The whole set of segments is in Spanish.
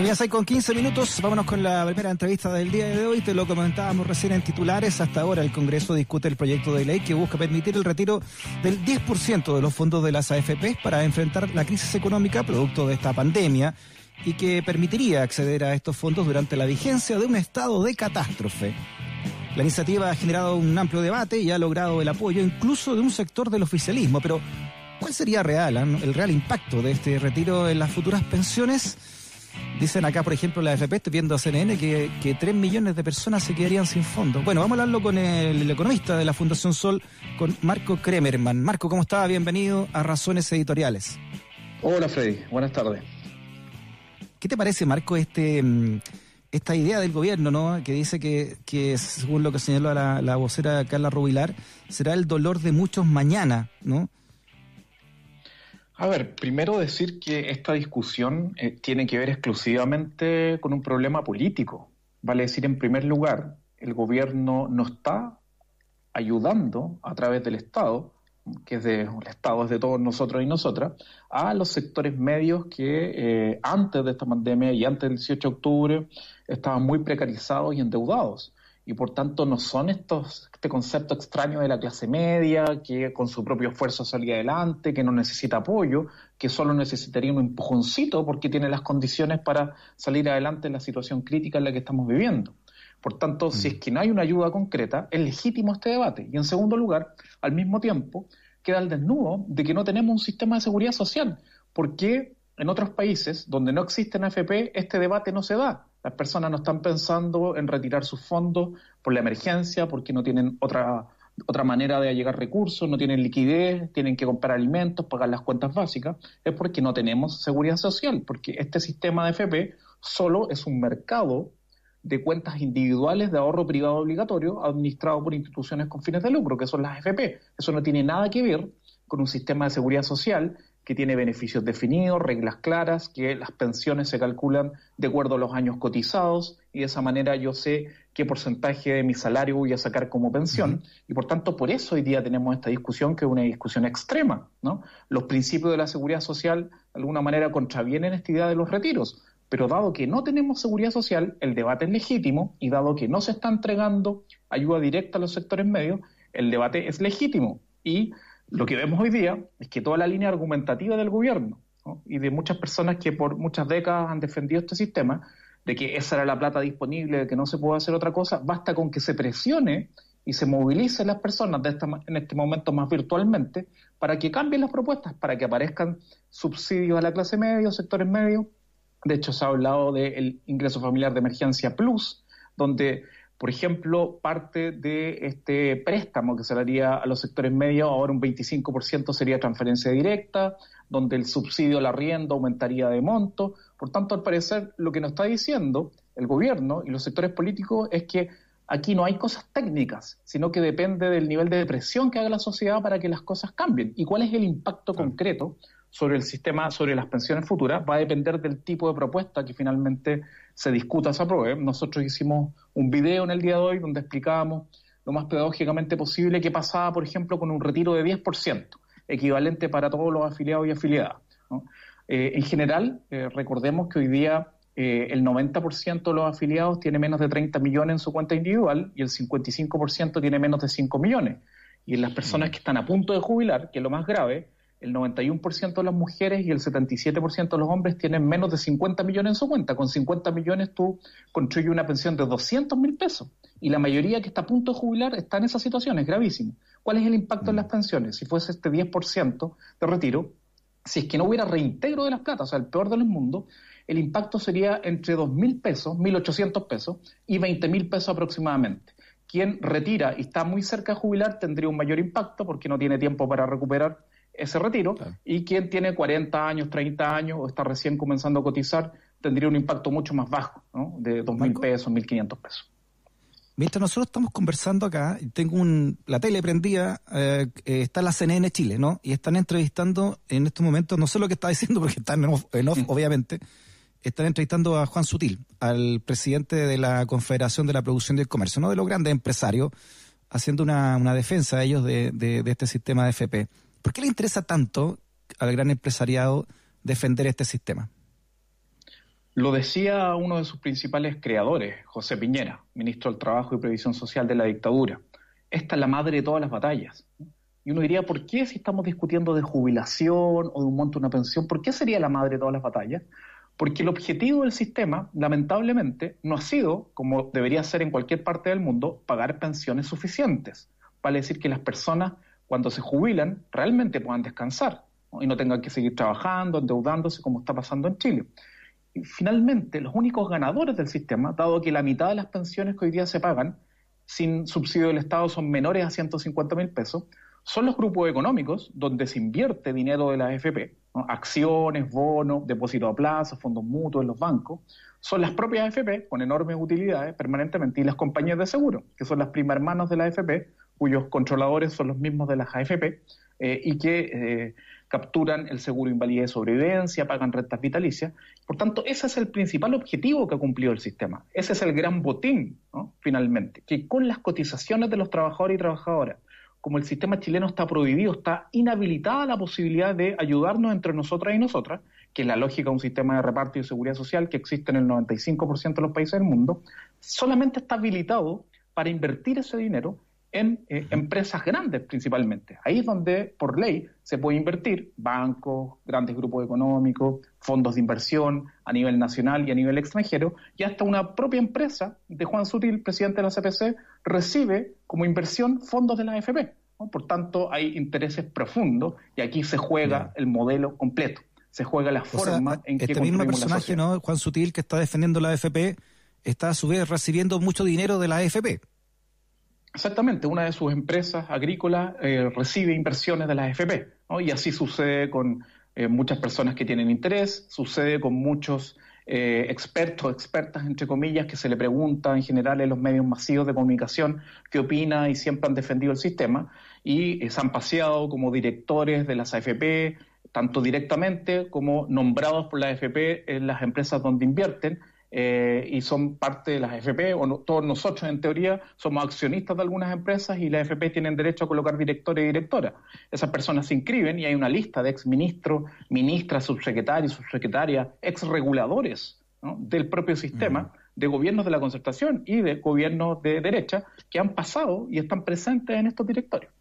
Muy bien, con 15 minutos. Vámonos con la primera entrevista del día de hoy. Te lo comentábamos recién en titulares. Hasta ahora el Congreso discute el proyecto de ley que busca permitir el retiro del 10% de los fondos de las AFP para enfrentar la crisis económica producto de esta pandemia y que permitiría acceder a estos fondos durante la vigencia de un estado de catástrofe. La iniciativa ha generado un amplio debate y ha logrado el apoyo incluso de un sector del oficialismo, pero ¿cuál sería real, el real impacto de este retiro en las futuras pensiones? Dicen acá, por ejemplo, la FP, estoy viendo a CNN, que, que 3 millones de personas se quedarían sin fondos. Bueno, vamos a hablarlo con el, economista de la Fundación Sol, con Marco Kremerman. Marco, ¿cómo está? Bienvenido a Razones Editoriales. Hola, Freddy. Buenas tardes. ¿Qué te parece, Marco, este mm, esta idea del gobierno, ¿no? Que dice que, que según lo que señaló la, la vocera Carla Rubilar, será el dolor de muchos mañana, ¿no? A ver, primero decir que esta discusión eh, tiene que ver exclusivamente con un problema político. Vale decir, en primer lugar, el gobierno no está ayudando a través del Estado que es de, el Estado es de todos nosotros y nosotras, a los sectores medios que eh, antes de esta pandemia y antes del 18 de octubre estaban muy precarizados y endeudados. Y por tanto no son estos, este concepto extraño de la clase media, que con su propio esfuerzo salía adelante, que no necesita apoyo, que solo necesitaría un empujoncito porque tiene las condiciones para salir adelante en la situación crítica en la que estamos viviendo. Por tanto, si es mm. que no hay una ayuda concreta, es legítimo este debate. Y en segundo lugar, al mismo tiempo, queda el desnudo de que no tenemos un sistema de seguridad social. porque en otros países donde no existen AFP este debate no se da? Las personas no están pensando en retirar sus fondos por la emergencia, porque no tienen otra, otra manera de llegar recursos, no tienen liquidez, tienen que comprar alimentos, pagar las cuentas básicas. Es porque no tenemos seguridad social, porque este sistema de AFP solo es un mercado de cuentas individuales de ahorro privado obligatorio administrado por instituciones con fines de lucro, que son las AFP. Eso no tiene nada que ver con un sistema de seguridad social que tiene beneficios definidos, reglas claras, que las pensiones se calculan de acuerdo a los años cotizados y de esa manera yo sé qué porcentaje de mi salario voy a sacar como pensión. Y por tanto, por eso hoy día tenemos esta discusión que es una discusión extrema. ¿no? Los principios de la seguridad social de alguna manera contravienen esta idea de los retiros. Pero dado que no tenemos seguridad social, el debate es legítimo y dado que no se está entregando ayuda directa a los sectores medios, el debate es legítimo. Y lo que vemos hoy día es que toda la línea argumentativa del gobierno y de muchas personas que por muchas décadas han defendido este sistema, de que esa era la plata disponible, de que no se puede hacer otra cosa, basta con que se presione y se movilicen las personas de en este momento más virtualmente para que cambien las propuestas, para que aparezcan subsidios a la clase media, sectores medios, de hecho, se ha hablado del ingreso familiar de emergencia plus, donde, por ejemplo, parte de este préstamo que se daría a los sectores medios, ahora un 25% sería transferencia directa, donde el subsidio al arriendo aumentaría de monto. Por tanto, al parecer, lo que nos está diciendo el gobierno y los sectores políticos es que aquí no hay cosas técnicas, sino que depende del nivel de depresión que haga la sociedad para que las cosas cambien. ¿Y cuál es el impacto concreto sobre el sistema, sobre las pensiones futuras, va a depender del tipo de propuesta que finalmente se discuta, se apruebe. Nosotros hicimos un video en el día de hoy donde explicábamos lo más pedagógicamente posible qué pasaba, por ejemplo, con un retiro de 10%, equivalente para todos los afiliados y afiliadas. Eh, en general, eh, recordemos que hoy día eh, el 90% de los afiliados tiene menos de 30 millones en su cuenta individual y el 55% tiene menos de 5 millones. Y en las personas que están a punto de jubilar, que es lo más grave, el 91% de las mujeres y el 77% de los hombres tienen menos de 50 millones en su cuenta. Con 50 millones tú construyes una pensión de 200 mil pesos. Y la mayoría que está a punto de jubilar está en esa situación, es gravísimo. ¿Cuál es el impacto en las mm. pensiones? Si fuese este 10% de retiro, si es que no hubiera reintegro de las platas, o sea, el peor de los mundos, el impacto sería entre 2 mil pesos, 1.800 pesos y 20 mil pesos aproximadamente. Quien retira y está muy cerca de jubilar tendría un mayor impacto porque no tiene tiempo para recuperar ese retiro y quien tiene 40 años, 30 años o está recién comenzando a cotizar tendría un impacto mucho más bajo, ¿no? de 2.000 pesos, 1.500 pesos. Mientras nosotros estamos conversando acá, tengo un, la tele prendida, eh, eh, está la CNN Chile, ¿no? Y están entrevistando en estos momentos, no sé lo que está diciendo porque están en off, obviamente, están entrevistando a Juan Sutil, al presidente de la Confederación de la Producción y el Comercio, ¿no? De los grandes empresarios, haciendo una, una defensa a ellos de, de, de este sistema de FP. ¿Por qué le interesa tanto al gran empresariado defender este sistema? Lo decía uno de sus principales creadores, José Piñera, ministro del Trabajo y Previsión Social de la dictadura. Esta es la madre de todas las batallas. Y uno diría, ¿por qué si estamos discutiendo de jubilación o de un monto de una pensión, por qué sería la madre de todas las batallas? Porque el objetivo del sistema, lamentablemente, no ha sido, como debería ser en cualquier parte del mundo, pagar pensiones suficientes. Vale decir que las personas, cuando se jubilan, realmente puedan descansar y no tengan que seguir trabajando, endeudándose, como está pasando en Chile. Y finalmente, los únicos ganadores del sistema, dado que la mitad de las pensiones que hoy día se pagan sin subsidio del Estado son menores a 150 mil pesos, son los grupos económicos donde se invierte dinero de la AFP, acciones, bonos, depósitos a plazo, fondos mutuos en los bancos, son las propias AFP con enormes utilidades permanentemente y las compañías de seguro, que son las primas hermanas de la AFP, cuyos controladores son los mismos de las AFP eh, y que eh, capturan el seguro invalidez de sobrevivencia, pagan rentas vitalicias. Por tanto, ese es el principal objetivo que ha cumplido el sistema. Ese es el gran botín, finalmente, que con las cotizaciones de los trabajadores y trabajadoras, como el sistema chileno está prohibido, está inhabilitada la posibilidad de ayudarnos entre nosotras y nosotras, que es la lógica de un sistema de reparto y de seguridad social que existe en el 95% de los países del mundo, solamente está habilitado para invertir ese dinero en eh, empresas grandes principalmente. Ahí es donde por ley se puede invertir, bancos, grandes grupos económicos, fondos de inversión a nivel nacional y a nivel extranjero, y hasta una propia empresa de Juan Sutil, presidente de la CPC, recibe como inversión fondos de la AFP. Por tanto, hay intereses profundos y aquí se juega el modelo completo. Se juega la forma en que... Este mismo personaje, ¿no? Juan Sutil, que está defendiendo la AFP, está a su vez recibiendo mucho dinero de la AFP. Exactamente, una de sus empresas agrícolas eh, recibe inversiones de las AFP, y así sucede con eh, muchas personas que tienen interés, sucede con muchos eh, expertos, expertas, entre comillas, que se le pregunta en general en los medios masivos de comunicación qué opina y siempre han defendido el sistema, y se han paseado como directores de las AFP, tanto directamente como nombrados por la AFP en las empresas donde invierten, eh, y son parte de las AFP, o todos nosotros en teoría somos accionistas de algunas empresas y las AFP tienen derecho a colocar directores y directoras. Esas personas se inscriben y hay una lista de exministros, ministras, subsecretarios, subsecretarias, exreguladores del propio sistema, de gobiernos de la concertación y de gobiernos de derecha que han pasado y están presentes en estos directorios.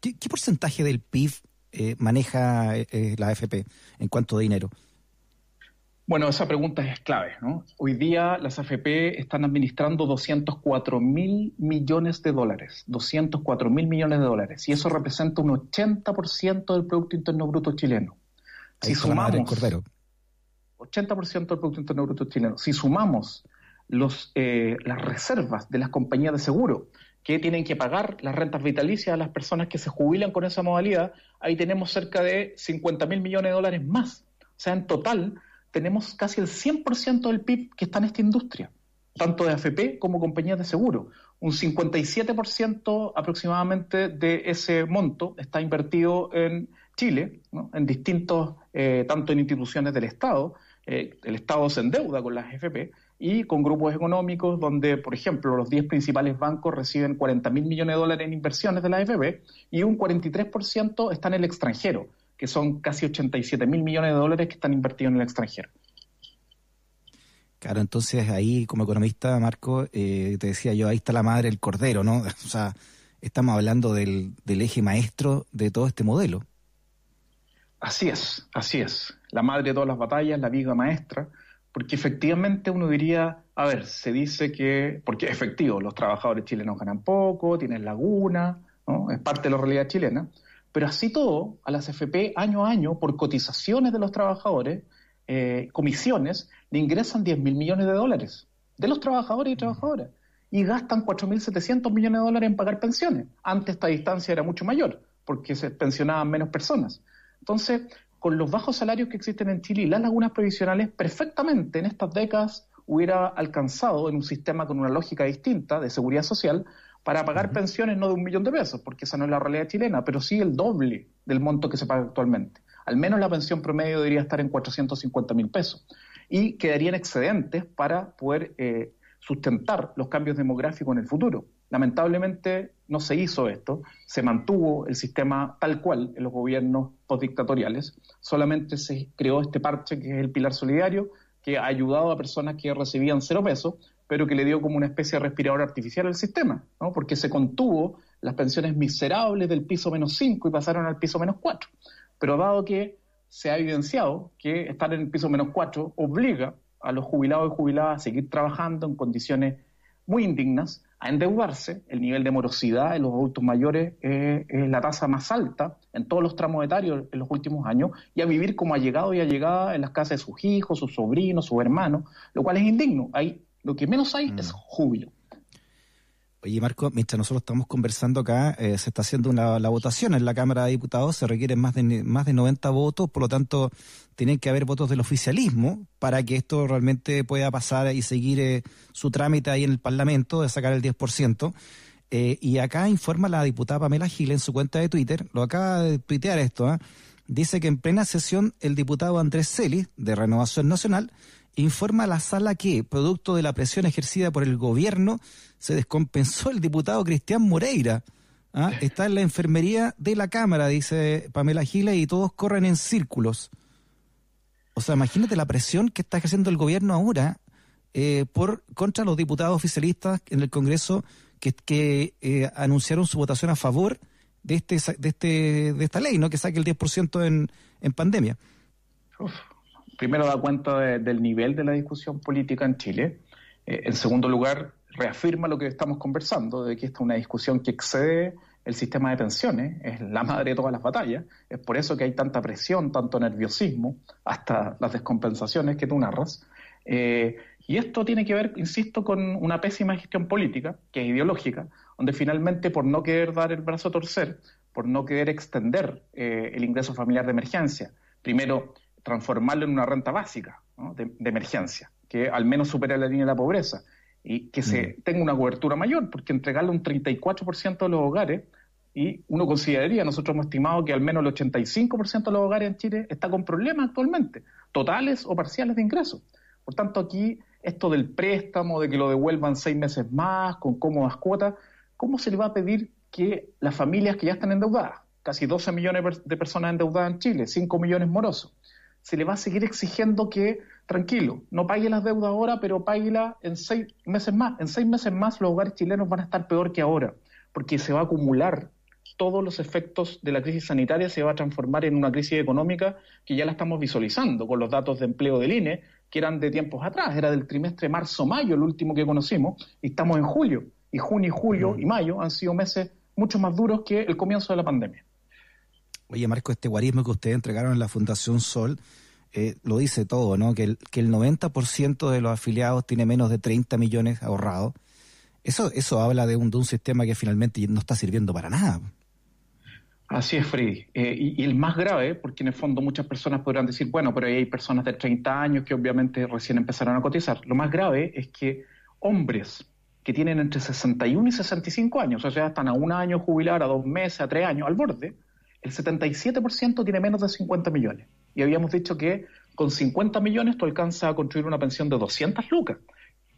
¿Qué, porcentaje del PIB eh, maneja eh, la AFP en cuanto a dinero? Bueno, esa pregunta es clave. ¿no? Hoy día las AFP están administrando 204 mil millones de dólares, 204 mil millones de dólares, y eso representa un 80% del Producto Interno Bruto chileno. Si sumamos... Cordero. 80% del Producto Interno Bruto chileno. Si sumamos los, eh, las reservas de las compañías de seguro que tienen que pagar las rentas vitalicias a las personas que se jubilan con esa modalidad, ahí tenemos cerca de 50 mil millones de dólares más. O sea, en total tenemos casi el 100% del PIB que está en esta industria, tanto de AFP como compañías de seguro. Un 57% aproximadamente de ese monto está invertido en Chile, en distintos, eh, tanto en instituciones del Estado, eh, el Estado se endeuda con las AFP, y con grupos económicos donde, por ejemplo, los 10 principales bancos reciben 40 mil millones de dólares en inversiones de la AFP y un 43% está en el extranjero que son casi 87 mil millones de dólares que están invertidos en el extranjero. Claro, entonces ahí como economista, Marco, eh, te decía yo, ahí está la madre del cordero, ¿no? O sea, estamos hablando del, del eje maestro de todo este modelo. Así es, así es. La madre de todas las batallas, la viga maestra, porque efectivamente uno diría, a ver, se dice que, porque efectivo, los trabajadores chilenos ganan poco, tienen laguna, ¿no? es parte de la realidad chilena, pero así todo, a las FP año a año, por cotizaciones de los trabajadores, eh, comisiones, le ingresan 10 mil millones de dólares de los trabajadores y trabajadoras y gastan 4.700 millones de dólares en pagar pensiones. Antes esta distancia era mucho mayor porque se pensionaban menos personas. Entonces, con los bajos salarios que existen en Chile y las lagunas previsionales, perfectamente en estas décadas hubiera alcanzado en un sistema con una lógica distinta de seguridad social para pagar pensiones no de un millón de pesos, porque esa no es la realidad chilena, pero sí el doble del monto que se paga actualmente. Al menos la pensión promedio debería estar en 450 mil pesos. Y quedarían excedentes para poder eh, sustentar los cambios demográficos en el futuro. Lamentablemente no se hizo esto, se mantuvo el sistema tal cual en los gobiernos postdictatoriales, solamente se creó este parche que es el pilar solidario, que ha ayudado a personas que recibían cero pesos, pero que le dio como una especie de respirador artificial al sistema, ¿no? porque se contuvo las pensiones miserables del piso menos 5 y pasaron al piso menos 4. Pero dado que se ha evidenciado que estar en el piso menos 4 obliga a los jubilados y jubiladas a seguir trabajando en condiciones muy indignas, a endeudarse, el nivel de morosidad en los adultos mayores es la tasa más alta en todos los tramos etarios en los últimos años, y a vivir como ha llegado y ha llegado en las casas de sus hijos, sus sobrinos, sus hermanos, lo cual es indigno. Hay, lo que menos hay es mm. júbilo. Oye, Marco, mientras nosotros estamos conversando acá, eh, se está haciendo una, la votación en la Cámara de Diputados, se requieren más de, más de 90 votos, por lo tanto, tienen que haber votos del oficialismo para que esto realmente pueda pasar y seguir eh, su trámite ahí en el Parlamento de sacar el 10%. Eh, y acá informa la diputada Pamela Gil en su cuenta de Twitter, lo acaba de tuitear esto, dice que en plena sesión el diputado Andrés Celis, de Renovación Nacional, informa a la sala que, producto de la presión ejercida por el gobierno, se descompensó el diputado Cristian Moreira. ¿ah? Está en la enfermería de la Cámara, dice Pamela Giles, y todos corren en círculos. O sea, imagínate la presión que está ejerciendo el gobierno ahora eh, por contra los diputados oficialistas en el Congreso que, que eh, anunciaron su votación a favor de este de este de esta ley, ¿no? Que saque el 10% en, en pandemia primero da cuenta del nivel de la discusión política en Chile. Eh, en segundo lugar, reafirma lo que estamos conversando, de que esta es una discusión que excede el sistema de pensiones, es la madre de todas las batallas. Es por eso que hay tanta presión, tanto nerviosismo, hasta las descompensaciones que tú narras. Eh, y esto tiene que ver, insisto, con una pésima gestión política, que es ideológica, donde finalmente por no querer dar el brazo a torcer, por no querer extender eh, el ingreso familiar de emergencia, primero transformarlo en una renta básica de, emergencia, que al menos supere la línea de la pobreza y que se mm. tenga una cobertura mayor, porque entregarle un 34% de los hogares, y uno consideraría, nosotros hemos estimado que al menos el 85% de los hogares en Chile está con problemas actualmente, totales o parciales de ingresos. Por tanto, aquí esto del préstamo, de que lo devuelvan seis meses más, con cómodas cuotas, ¿cómo se le va a pedir que las familias que ya están endeudadas, casi 12 millones de personas endeudadas en Chile, 5 millones morosos, se le va a seguir exigiendo que, tranquilo, no pague las deudas ahora, pero páguela en seis meses más. En seis meses más los hogares chilenos van a estar peor que ahora, porque se va a acumular todos los efectos de la crisis sanitaria, se va a transformar en una crisis económica que ya la estamos visualizando con los datos de empleo del INE, que eran de tiempos atrás, era del trimestre marzo-mayo el último que conocimos, y estamos en julio, y junio y julio y mayo han sido meses mucho más duros que el comienzo de la pandemia. Oye, Marco, este guarismo que ustedes entregaron en la Fundación Sol eh, lo dice todo, ¿no? Que el, que el 90% de los afiliados tiene menos de 30 millones ahorrados. Eso, eso habla de un, de un sistema que finalmente no está sirviendo para nada. Así es, Freddy. Eh, y, el más grave, porque en el fondo muchas personas podrán decir, bueno, pero hay personas de 30 años que obviamente recién empezaron a cotizar. Lo más grave es que hombres que tienen entre 61 y 65 años, o sea, están a un año jubilar, a dos meses, a tres años, al borde, el 77% tiene menos de 50 millones. Y habíamos dicho que con 50 millones tú alcanzas a construir una pensión de 200 lucas.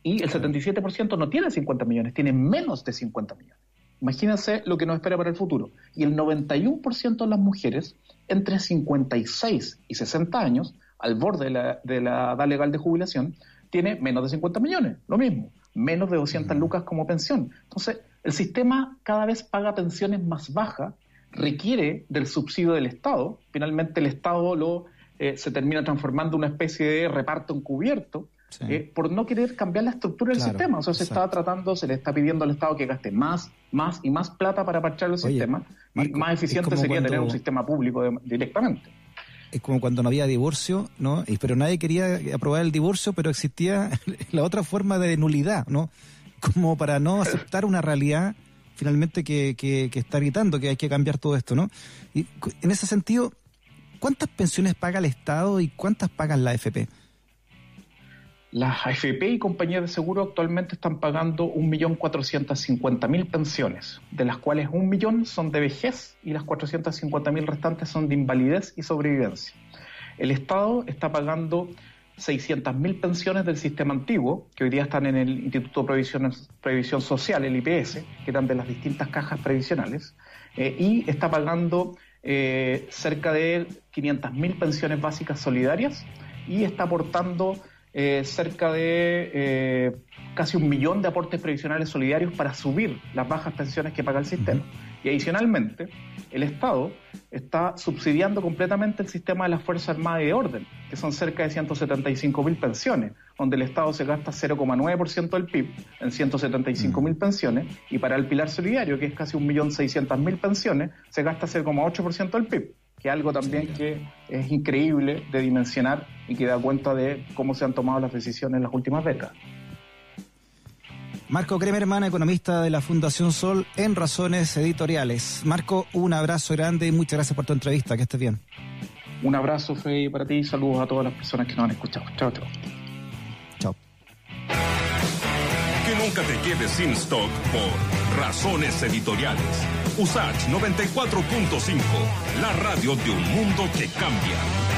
Y el 77% no tiene 50 millones, tiene menos de 50 millones. Imagínense lo que nos espera para el futuro. Y el 91% de las mujeres entre 56 y 60 años, al borde de la, de la edad legal de jubilación, tiene menos de 50 millones, lo mismo, menos de 200 lucas como pensión. Entonces, el sistema cada vez paga pensiones más bajas requiere del subsidio del Estado. Finalmente el Estado lo, eh, se termina transformando en una especie de reparto encubierto eh, por no querer cambiar la estructura del sistema. O sea, se está tratando, se le está pidiendo al Estado que gaste más, más y más plata para parchar el sistema. más eficiente sería tener un sistema público directamente. Es como cuando no había divorcio, ¿no? Pero nadie quería aprobar el divorcio, pero existía la otra forma de nulidad, ¿no? Como para no aceptar una realidad finalmente que, que, está gritando que hay que cambiar todo esto, ¿no? Y en ese sentido, ¿cuántas pensiones paga el Estado y cuántas pagan la AFP? Las AFP y compañías de seguro actualmente están pagando 1.450.000 pensiones, de las cuales un millón son de vejez y las 450.000 restantes son de invalidez y sobrevivencia. El Estado está pagando 600.000 pensiones del sistema antiguo, que hoy día están en el Instituto de Previsión, Social, el IPS, que eran de las distintas cajas previsionales, eh, y está pagando eh, cerca de 500.000 pensiones básicas solidarias y está aportando eh, cerca de casi un millón de aportes previsionales solidarios para subir las bajas pensiones que paga el sistema. Y adicionalmente, el Estado está subsidiando completamente el sistema de las Fuerzas Armadas y de Orden, que son cerca de 175 mil pensiones, donde el Estado se gasta 0,9% del PIB en 175 mil pensiones, y para el pilar solidario, que es casi 1.600.000 pensiones, se gasta 0,8% del PIB que algo también que es increíble de dimensionar y que da cuenta de cómo se han tomado las decisiones en las últimas décadas. Marco Kremerman, economista de la Fundación Sol, en Razones Editoriales. Marco, un abrazo grande y muchas gracias por tu entrevista. Que estés bien. Un abrazo, Fede, para ti y saludos a todas las personas que nos han escuchado. Chao, chao. Chao. Que nunca te quedes sin stock por Razones Editoriales. USACH 94.5, la radio de un mundo que cambia.